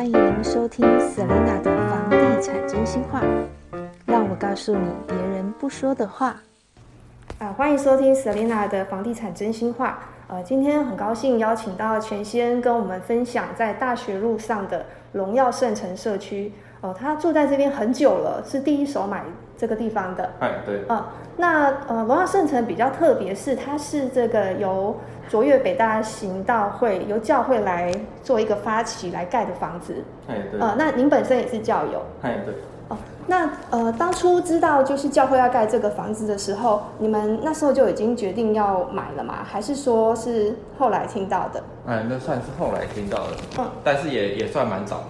欢迎您收听 Selina 的房地产真心话，让我告诉你别人不说的话。啊，欢迎收听 Selina 的房地产真心话。呃，今天很高兴邀请到全先跟我们分享在大学路上的荣耀圣城社区。哦，他住在这边很久了，是第一手买这个地方的。哎，对。嗯，那呃，荣耀圣城比较特别，是它是这个由卓越北大行道会由教会来做一个发起来盖的房子。哎，对。呃，那您本身也是教友。哎，对。哦，那呃，当初知道就是教会要盖这个房子的时候，你们那时候就已经决定要买了吗？还是说是后来听到的？哎，那算是后来听到的。嗯，但是也也算蛮早。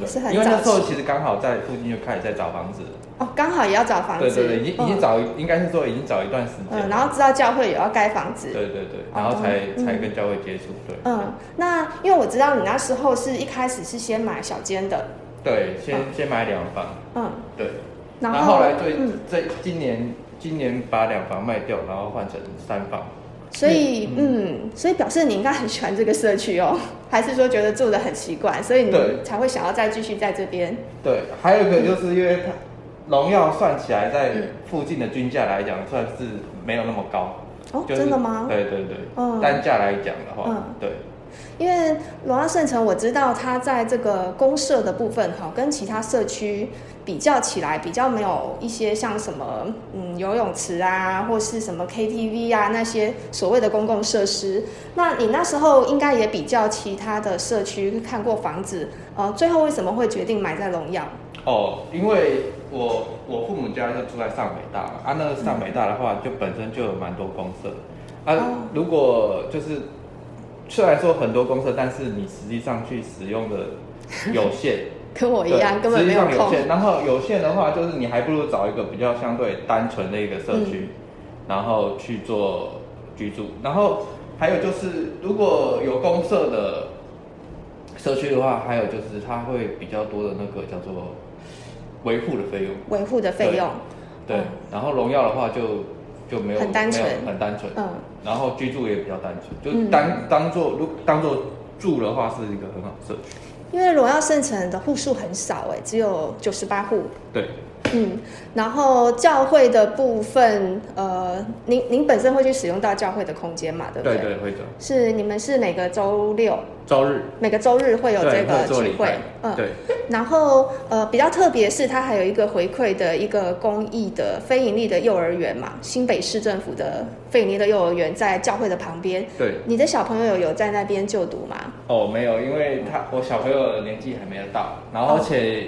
也是很因为那时候其实刚好在附近就开始在找房子。哦，刚好也要找房子，对对对，已经已经找，应该是说已经找一段时间，嗯，然后知道教会也要盖房子，对对对，然后才才跟教会接触，对，嗯，那因为我知道你那时候是一开始是先买小间的，对，先先买两房，嗯，对，然后后来对，这今年今年把两房卖掉，然后换成三房。所以，嗯，所以表示你应该很喜欢这个社区哦，还是说觉得住的很习惯，所以你才会想要再继续在这边？对，还有一个就是因为它荣耀算起来在附近的均价来讲，算是没有那么高。哦，真的吗？对对对，嗯，单价来讲的话，嗯，对。因为龙耀圣城，我知道它在这个公社的部分，哈，跟其他社区比较起来，比较没有一些像什么，嗯，游泳池啊，或是什么 KTV 啊那些所谓的公共设施。那你那时候应该也比较其他的社区看过房子，呃，最后为什么会决定买在荣耀？哦，因为我我父母家就住在上北大嘛，啊，那个上北大的话，就本身就有蛮多公社，啊，如果就是。虽然说很多公社，但是你实际上去使用的有限，跟我一样，根本没有有限。然后有限的话，就是你还不如找一个比较相对单纯的一个社区，然后去做居住。然后还有就是，如果有公社的社区的话，还有就是它会比较多的那个叫做维护的费用，维护的费用。对，然后荣耀的话就。就没有很单纯，很单纯，嗯，然后居住也比较单纯，就当当做如当做住的话，是一个很好的社区。因为荣耀圣城的户数很少，哎，只有九十八户。对。嗯，然后教会的部分，呃，您您本身会去使用到教会的空间嘛？对不对？对对，会的。是你们是每个周六、周日，每个周日会有这个聚会，嗯，对。然后呃，比较特别是它还有一个回馈的一个公益的非盈利的幼儿园嘛，新北市政府的非盈利的幼儿园在教会的旁边。对。你的小朋友有在那边就读吗？哦，没有，因为他我小朋友的年纪还没有到，然后而且。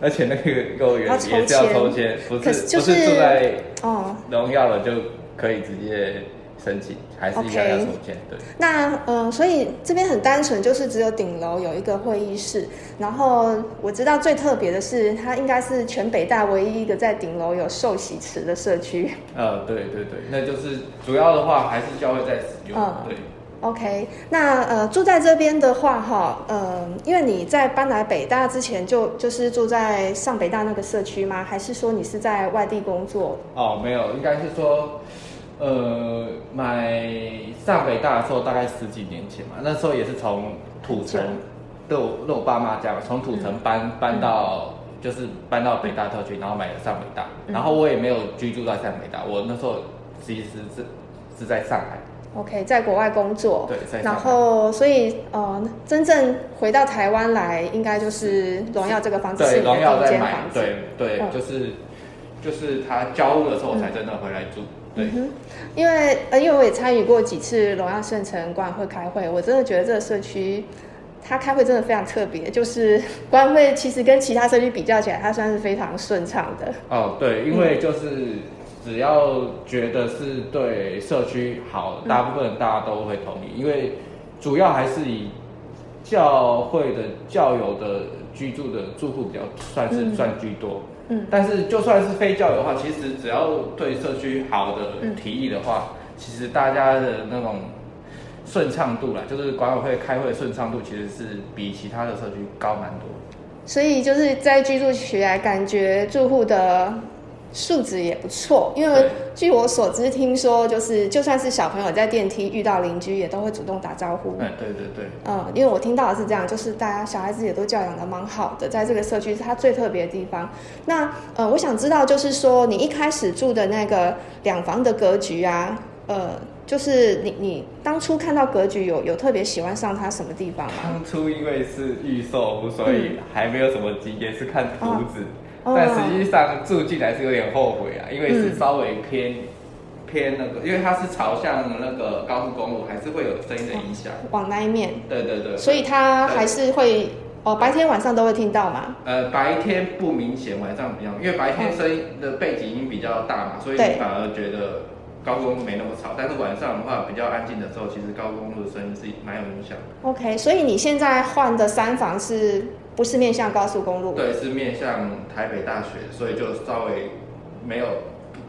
而且那个幼儿园也是要抽签，不是不是住在哦荣耀了就可以直接申请，还是一样要抽签。对。那嗯，所以这边很单纯，就是只有顶楼有一个会议室。然后我知道最特别的是，它应该是全北大唯一一个在顶楼有寿喜池的社区。呃，对对对，那就是主要的话还是教会在使用。对。OK，那呃住在这边的话哈，呃，因为你在搬来北大之前就就是住在上北大那个社区吗？还是说你是在外地工作？哦，没有，应该是说，呃，买上北大的时候大概十几年前嘛，那时候也是从土城，对我对我爸妈家嘛从土城搬搬到就是搬到北大特区，然后买了上北大，然后我也没有居住在上北大，我那时候其实是是在上海。OK，在国外工作，对，然后所以呃，真正回到台湾来，应该就是荣耀这个房子是荣耀在买，对对，就是就是他交屋的时候，我才真的回来住。对，因为呃，因为我也参与过几次荣耀圣城管委会开会，我真的觉得这个社区，它开会真的非常特别，就是 管委会其实跟其他社区比较起来，它算是非常顺畅的。哦，对，因为就是。只要觉得是对社区好，大部分大家都会同意，因为主要还是以教会的教友的居住的住户比较算是算居多。嗯，但是就算是非教友的话，其实只要对社区好的提议的话，其实大家的那种顺畅度啦，就是管委会开会顺畅度，其实是比其他的社区高蛮多。所以就是在居住起来，感觉住户的。素质也不错，因为对据我所知，听说就是就算是小朋友在电梯遇到邻居，也都会主动打招呼。哎，对对对，嗯，因为我听到的是这样，就是大家小孩子也都教养的蛮好的，在这个社区是它最特别的地方。那呃，我想知道就是说，你一开始住的那个两房的格局啊，呃，就是你你当初看到格局有有特别喜欢上它什么地方吗？当初因为是预售，所以还没有什么经验，是看图纸。哦但实际上住进来是有点后悔啊，因为是嗯稍微偏、偏那个，因为它是朝向那个高速公路，还是会有声音的影响。往那一面，对对对。所以它还是会哦，白天晚上都会听到嘛。呃，白天不明显，晚上比较，因为白天声音的背景音比较大嘛，所以你反而觉得高速公路没那么吵。但是晚上的话比较安静的时候，其实高速公路的声音是蛮有影响的。OK，所以你现在换的三房是不是面向高速公路？对，是面向台北大学，所以就稍微没有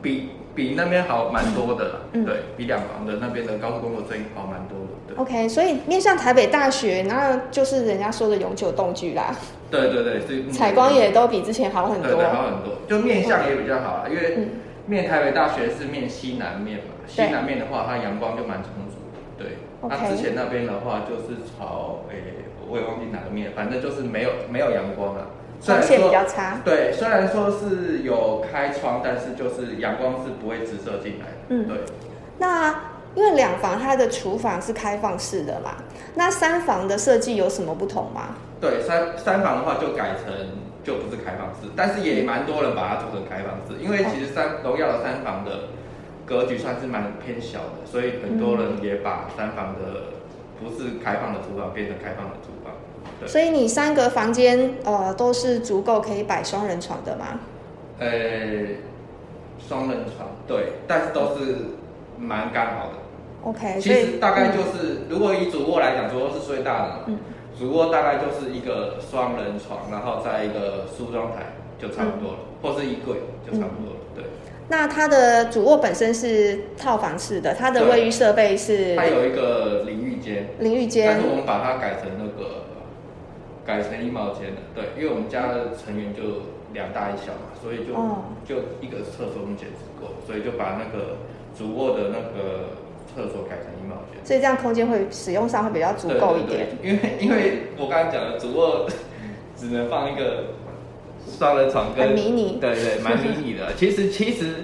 比比那边好蛮多的啦。嗯对比两房的那边的高速公路声音好蛮多的。对 OK，所以面向台北大学，那就是人家说的永久动居啦，对对对，是采光也都比之前好很多对对。好很多，就面向也比较好啊，因为嗯面台北大学是面西南面嘛，西南面的话，它阳光就蛮充足的。对，那之前那边的话就是朝诶、我也忘记哪个面，反正就是没有没有阳光啊。虽光线比较差。对，虽然说是有开窗，但是就是阳光是不会直射进来的。嗯对，那因为两房它的厨房是开放式的嘛，那三房的设计有什么不同吗？对，三三房的话就改成就不是开放式，但是也蛮多人把它做成开放式，因为其实三荣耀的三房的格局算是蛮偏小的，所以很多人也把三房的不是开放的厨房变成开放的厨房。对所以你三个房间呃都是足够可以摆双人床的吗？呃，双人床对，但是都是蛮刚好的。OK，其所以实大概就是，如果以主卧来讲，主卧是最大的嘛，嗯主卧大概就是一个双人床，然后再一个梳妆台就差不多了，或是衣柜就差不多了。对，那它的主卧本身是套房式的，它的卫浴设备是它有一个淋浴间，淋浴间但是我们把它改成那个改成衣帽间的，对，因为我们家的成员就两大一小嘛，所以就、哦就一个厕所目前只够，所以就把那个主卧的那个厕所改成衣帽间。所以这样空间会使用上会比较足够一点。因为因为我刚才讲的主卧 只能放一个双人床跟迷你对对，蛮迷你的。其实其实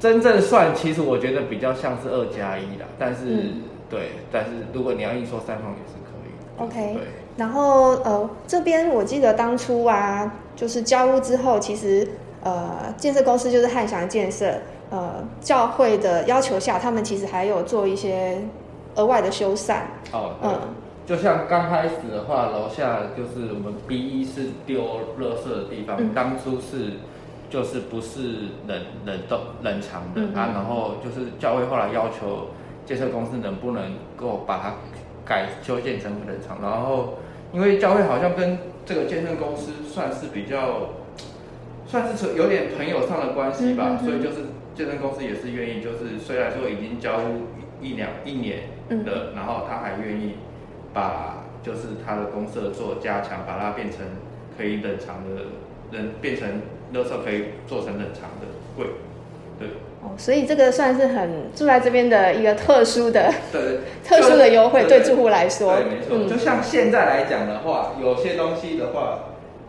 真正算，其实我觉得比较像是二加一啦。但是、嗯对，但是如果你要硬说三房也是可以。OK 对。然后呃，这边我记得当初啊，就是交屋之后，其实呃，建设公司就是汉翔建设，呃，教会的要求下，他们其实还有做一些额外的修缮。哦，对。嗯就像刚开始的话，楼下就是我们 B 一是丢垃圾的地方，嗯当初是就是不是冷冷冻冷藏的、啊，然后就是教会后来要求建设公司能不能够把它改修建成冷藏，然后因为教会好像跟这个建设公司算是比较算是有点朋友上的关系吧，嗯嗯嗯。所以就是建设公司也是愿意，就是虽然说已经交屋一两一年嗯。的，然后他还愿意把就是他的公社做加强，把它变成可以冷藏的，冷变成垃圾可以做成冷藏的柜，对哦，所以这个算是很住在这边的一个特殊的对，特殊的优惠，对对住户来说。对，没错。就像现在来讲的话，有些东西的话，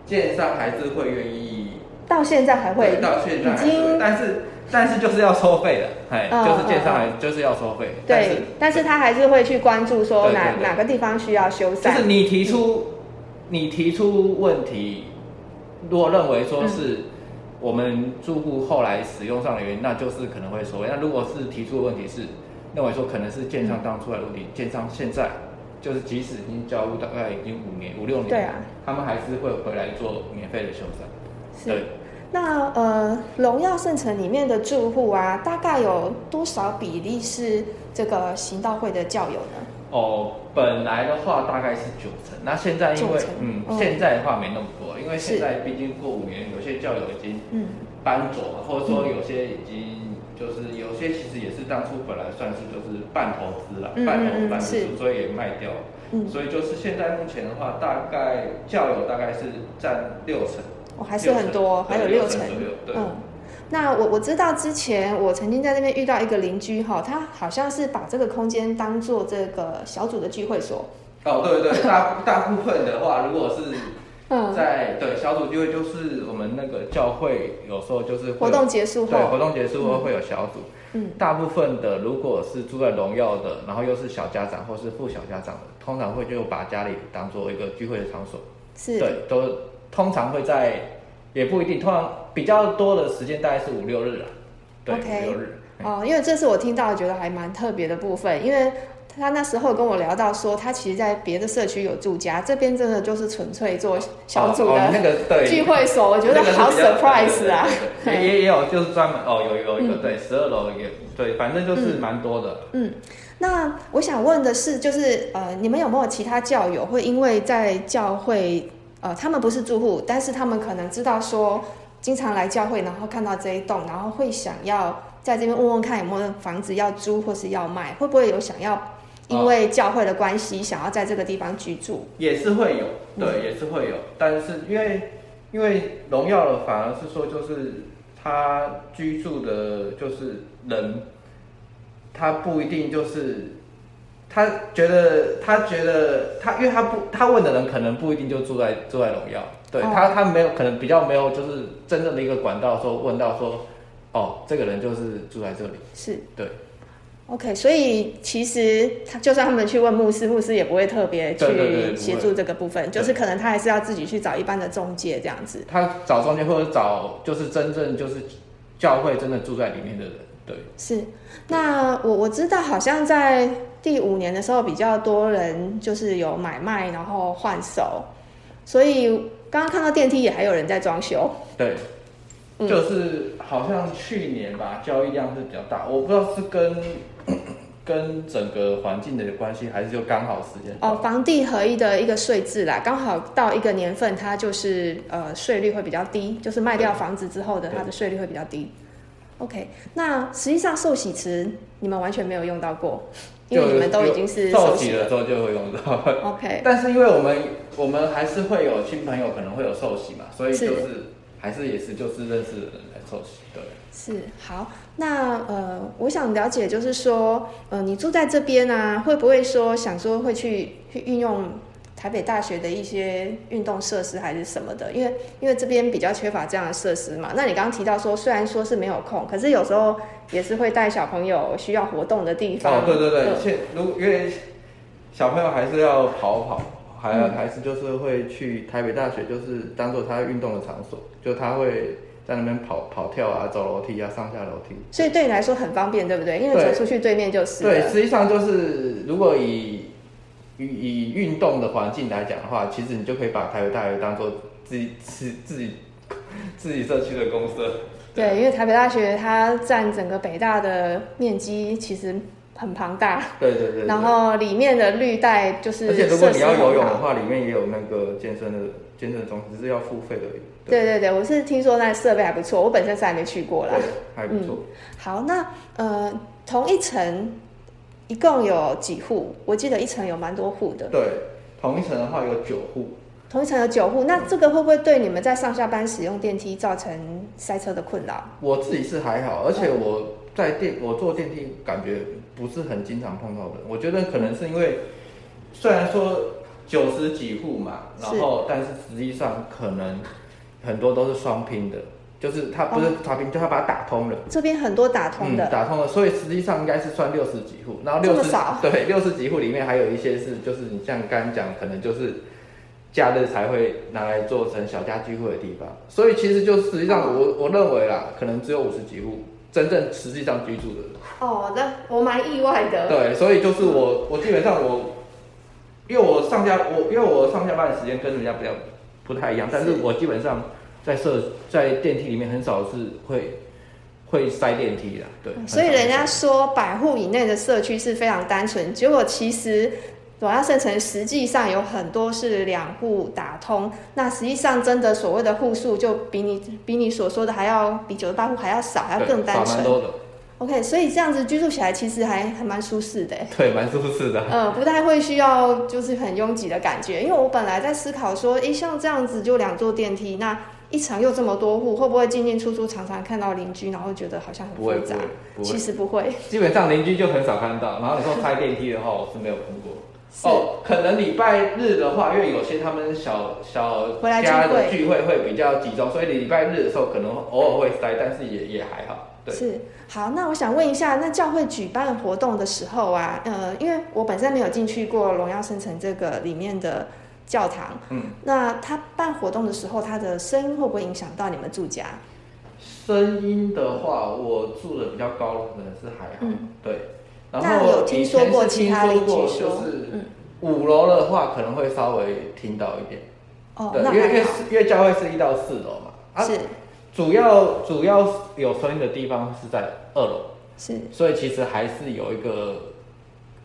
建商还是会愿意，到现在还会。到现在已经但是但是就是要收费的，哎，嗯就是建商嗯还就是要收费，对，但是他还是会去关注说哪哪个地方需要修缮。就是你提出你提出问题，如果认为说是我们住户后来使用上的原因，那就是可能会收费。那如果是提出的问题是认为说可能是建商当初来的问题，建商现在就是即使已经交屋大概已经五年五六年，对啊，他们还是会回来做免费的修缮。对，那呃，荣耀圣城里面的住户啊，大概有多少比例是这个行道会的教友呢？哦，本来的话大概是九成，那现在因为嗯，嗯现在的话没那么为是现在毕竟过五年，有些教友已经嗯，搬走了，或者说有些已经就是有些其实也是当初本来算是就是半投资了，嗯半投嗯嗯是。半支出，所以也卖掉了。嗯。所以就是现在目前的话，大概教友大概是占六成，我、还是很多，还有六成对六成。左右。对。嗯，那我我知道之前我曾经在那边遇到一个邻居哈，他好像是把这个空间当做这个小组的聚会所。哦，对对对，大大部分的话，如果是嗯，在对小组聚会，就是我们那个教会有时候就是活动结束后，对活动结束后会有小组。嗯，大部分的如果是住在荣耀的，然后又是小家长或是副小家长的，通常会就把家里当做一个聚会的场所。是，对，都通常会在，也不一定，通常比较多的时间大概是五六日啊。对五六日。嗯哦，因为这是我听到觉得还蛮特别的部分，因为他那时候跟我聊到说，他其实在别的社区有住家，这边真的就是纯粹做小组的聚会所，我觉得好 surprise 啊。也也也有就是专门哦，有有一个嗯对十二楼也对，反正就是蛮多的。嗯，那我想问的是，就是呃，你们有没有其他教友会因为在教会，呃，他们不是住户，但是他们可能知道说，经常来教会，然后看到这一栋，然后会想要在这边问问看有没有房子要租或是要卖，会不会有想要因为教会的关系，想要在这个地方居住？也是会有，嗯。对，也是会有，但是因为因为荣耀了，反而是说就是他居住的，就是人，他不一定就是他觉得他觉得他，因为他不他问的人可能不一定就住在住在荣耀，对、哦。他他没有可能比较没有就是真正的一个管道说问到说哦这个人就是住在这里，是。对。OK，所以其实他就算他们去问牧师，牧师也不会特别去协助这个部分，就是可能他还是要自己去找一般的中介这样子。他找中介或者找就是真正就是教会真的住在里面的人，对。是，那我我知道好像在第五年的时候比较多人就是有买卖然后换手，所以刚刚看到电梯也还有人在装修。对，嗯就是好像去年吧，交易量是比较大，我不知道是跟跟整个环境的关系，还是就刚好时间哦，房地合一的一个税制啦，刚好到一个年份，它就是呃税率会比较低，就是卖掉房子之后的它的税率会比较低。OK，那实际上寿喜池你们完全没有用到过，因为你们都已经是受寿喜洗了之后就会用到。OK，但是因为我们我们还是会有亲朋友可能会有受洗嘛，所以是就是还是也是就是认识的人对。是好，那呃，我想了解，就是说，呃，你住在这边啊，会不会说想说会去去运用台北大学的一些运动设施还是什么的？因为因为这边比较缺乏这样的设施嘛。那你刚刚提到说，虽然说是没有空，可是有时候也是会带小朋友需要活动的地方。哦，对对对，嗯现如因为小朋友还是要跑跑，还还是就是会去台北大学，就是当做他运动的场所，就他会在那边跑跑跳啊，走楼梯啊，上下楼梯。所以对你来说很方便，对不对？因为走出去对面就是对，了。实际上就是如果以以以运动的环境来讲的话，其实你就可以把台北大学当做自己自自己自己社区的公社。对，因为台北大学它占整个北大的面积其实很庞大。对对对对。然后里面的绿带就是而且如果你要游泳的话，里面也有那个健身的健身中心，只是要付费而已。对对对，我是听说那设备还不错，我本身是还没去过啦对。，还不错。好，那呃，同一层一共有几户？我记得一层有蛮多户的，对，同一层的话有九户。同一层有九户。那这个会不会对你们在上下班使用电梯造成塞车的困扰？我自己是还好，而且我在电我坐电梯感觉不是很经常碰到的。我觉得可能是因为虽然说九十几户嘛，然后但是实际上可能很多都是双拼的，就是它不是双拼，就它把它打通了。这边很多打通的，嗯，打通了，所以实际上应该是算六十几户，然后六十对六十几户里面还有一些是就是你像刚刚讲，可能就是假日才会拿来做成小家聚会的地方，所以其实就实际上我我认为啦，可能只有五十几户真正实际上居住的人。哦，那我蛮意外的。对，所以就是我我基本上我，因为我上下我因为我上下班的时间跟人家比较不太一样，但是是我基本上在社在电梯里面很少是会会塞电梯的，对。所以人家说百户以内的社区是非常单纯，结果其实罗亚圣城实际上有很多是两户打通，那实际上真的所谓的户数就比你比你所说的还要比九十八户还要少，还要更单纯。，OK，所以这样子居住起来其实还还蛮舒适的。对，蛮舒适的。嗯，不太会需要就是很拥挤的感觉，因为我本来在思考说，诶，像这样子就两座电梯，那一层又这么多户，会不会进进出出，常常看到邻居，然后觉得好像很不会复杂？不会，其实不会。基本上邻居就很少看到。然后你说开电梯的话，我是没有碰过。哦，可能礼拜日的话，因为有些他们小小家的聚会会比较集中，所以礼拜日的时候可能偶尔会塞，但是也也还好。对，是好。那我想问一下，那教会举办活动的时候啊，呃，因为我本身没有进去过荣耀圣城这个里面的教堂，嗯，那他办活动的时候，他的声音会不会影响到你们住家？声音的话，我住的比较高，可能是还好。对。那有听说过其他邻居说，是，五楼的话可能会稍微听到一点，哦，对，因为因为因为教会是一到四楼嘛，是，主要主要有声音的地方是在二楼，是，所以其实还是有一个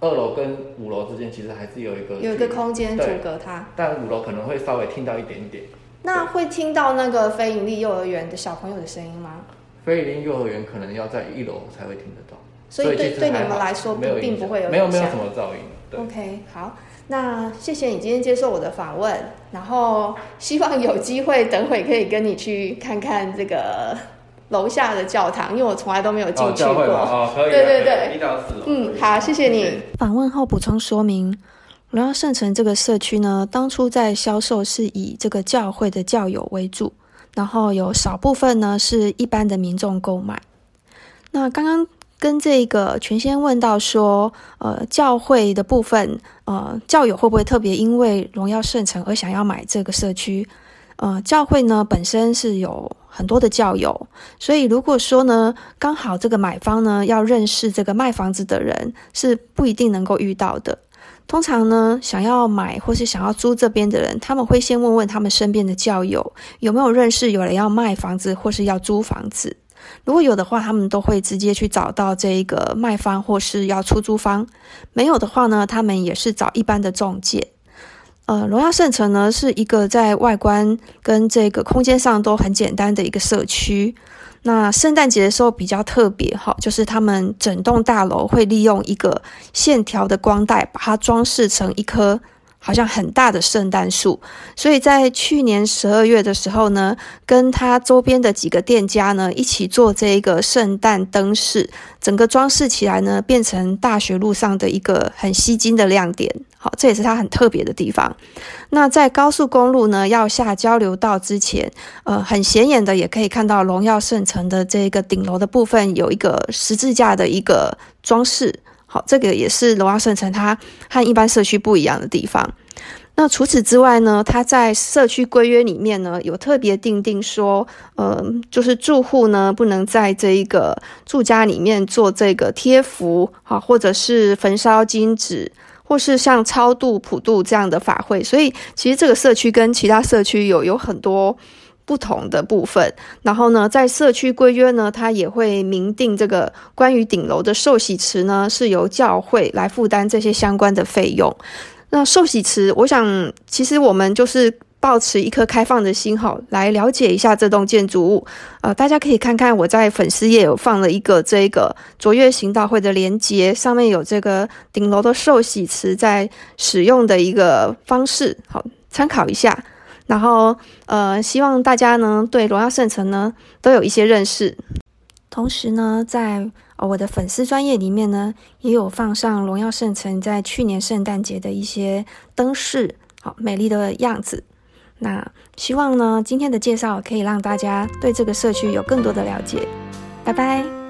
二楼跟五楼之间其实还是有一个有一个空间阻隔它，但五楼可能会稍微听到一点点。那会听到那个非盈利幼儿园的小朋友的声音吗？非盈利幼儿园可能要在一楼才会听得到。所以对对你们来说，并不会有没有没有什么噪音。OK，好，那谢谢你今天接受我的访问，然后希望有机会等会可以跟你去看看这个楼下的教堂，因为我从来都没有进去过。哦，可以，对对对，一到四嗯，好，谢谢你。访问后补充说明，荣耀圣城这个社区呢，当初在销售是以这个教会的教友为主，然后有少部分呢是一般的民众购买。那刚刚。跟这个全先问到说，呃，教会的部分，呃，教友会不会特别因为荣耀圣城而想要买这个社区？呃，教会呢本身是有很多的教友，所以如果说呢，刚好这个买方呢要认识这个卖房子的人，是不一定能够遇到的。通常呢，想要买或是想要租这边的人，他们会先问问他们身边的教友有没有认识有人要卖房子或是要租房子。如果有的话，他们都会直接去找到这一个卖方或是要出租方；没有的话呢，他们也是找一般的中介。呃，荣耀圣城呢是一个在外观跟这个空间上都很简单的一个社区。那圣诞节的时候比较特别哈，就是他们整栋大楼会利用一个线条的光带，把它装饰成一颗。好像很大的圣诞树，所以在去年十二月的时候呢，跟他周边的几个店家呢一起做这一个圣诞灯饰，整个装饰起来呢，变成大学路上的一个很吸睛的亮点。好，这也是它很特别的地方。那在高速公路呢要下交流道之前，呃，很显眼的也可以看到荣耀圣城的这个顶楼的部分有一个十字架的一个装饰。这个也是龙华圣城它和一般社区不一样的地方。那除此之外呢，它在社区规约里面呢，有特别定定说，呃，就是住户呢不能在这一个住家里面做这个贴符，啊，或者是焚烧金纸，或是像超度普渡这样的法会。所以，其实这个社区跟其他社区有有很多。不同的部分，然后呢，在社区规约呢，它也会明定这个关于顶楼的寿喜池呢，是由教会来负担这些相关的费用。那寿喜池，我想其实我们就是保持一颗开放的心，哈，来了解一下这栋建筑物。呃，大家可以看看我在粉丝页有放了一个这个卓越行道会的连接，上面有这个顶楼的寿喜池在使用的一个方式，好参考一下。然后，呃，希望大家呢对荣耀圣城呢都有一些认识。同时呢，在我的粉丝专业里面呢，也有放上荣耀圣城在去年圣诞节的一些灯饰，好美丽的样子。那希望呢今天的介绍可以让大家对这个社区有更多的了解。拜拜。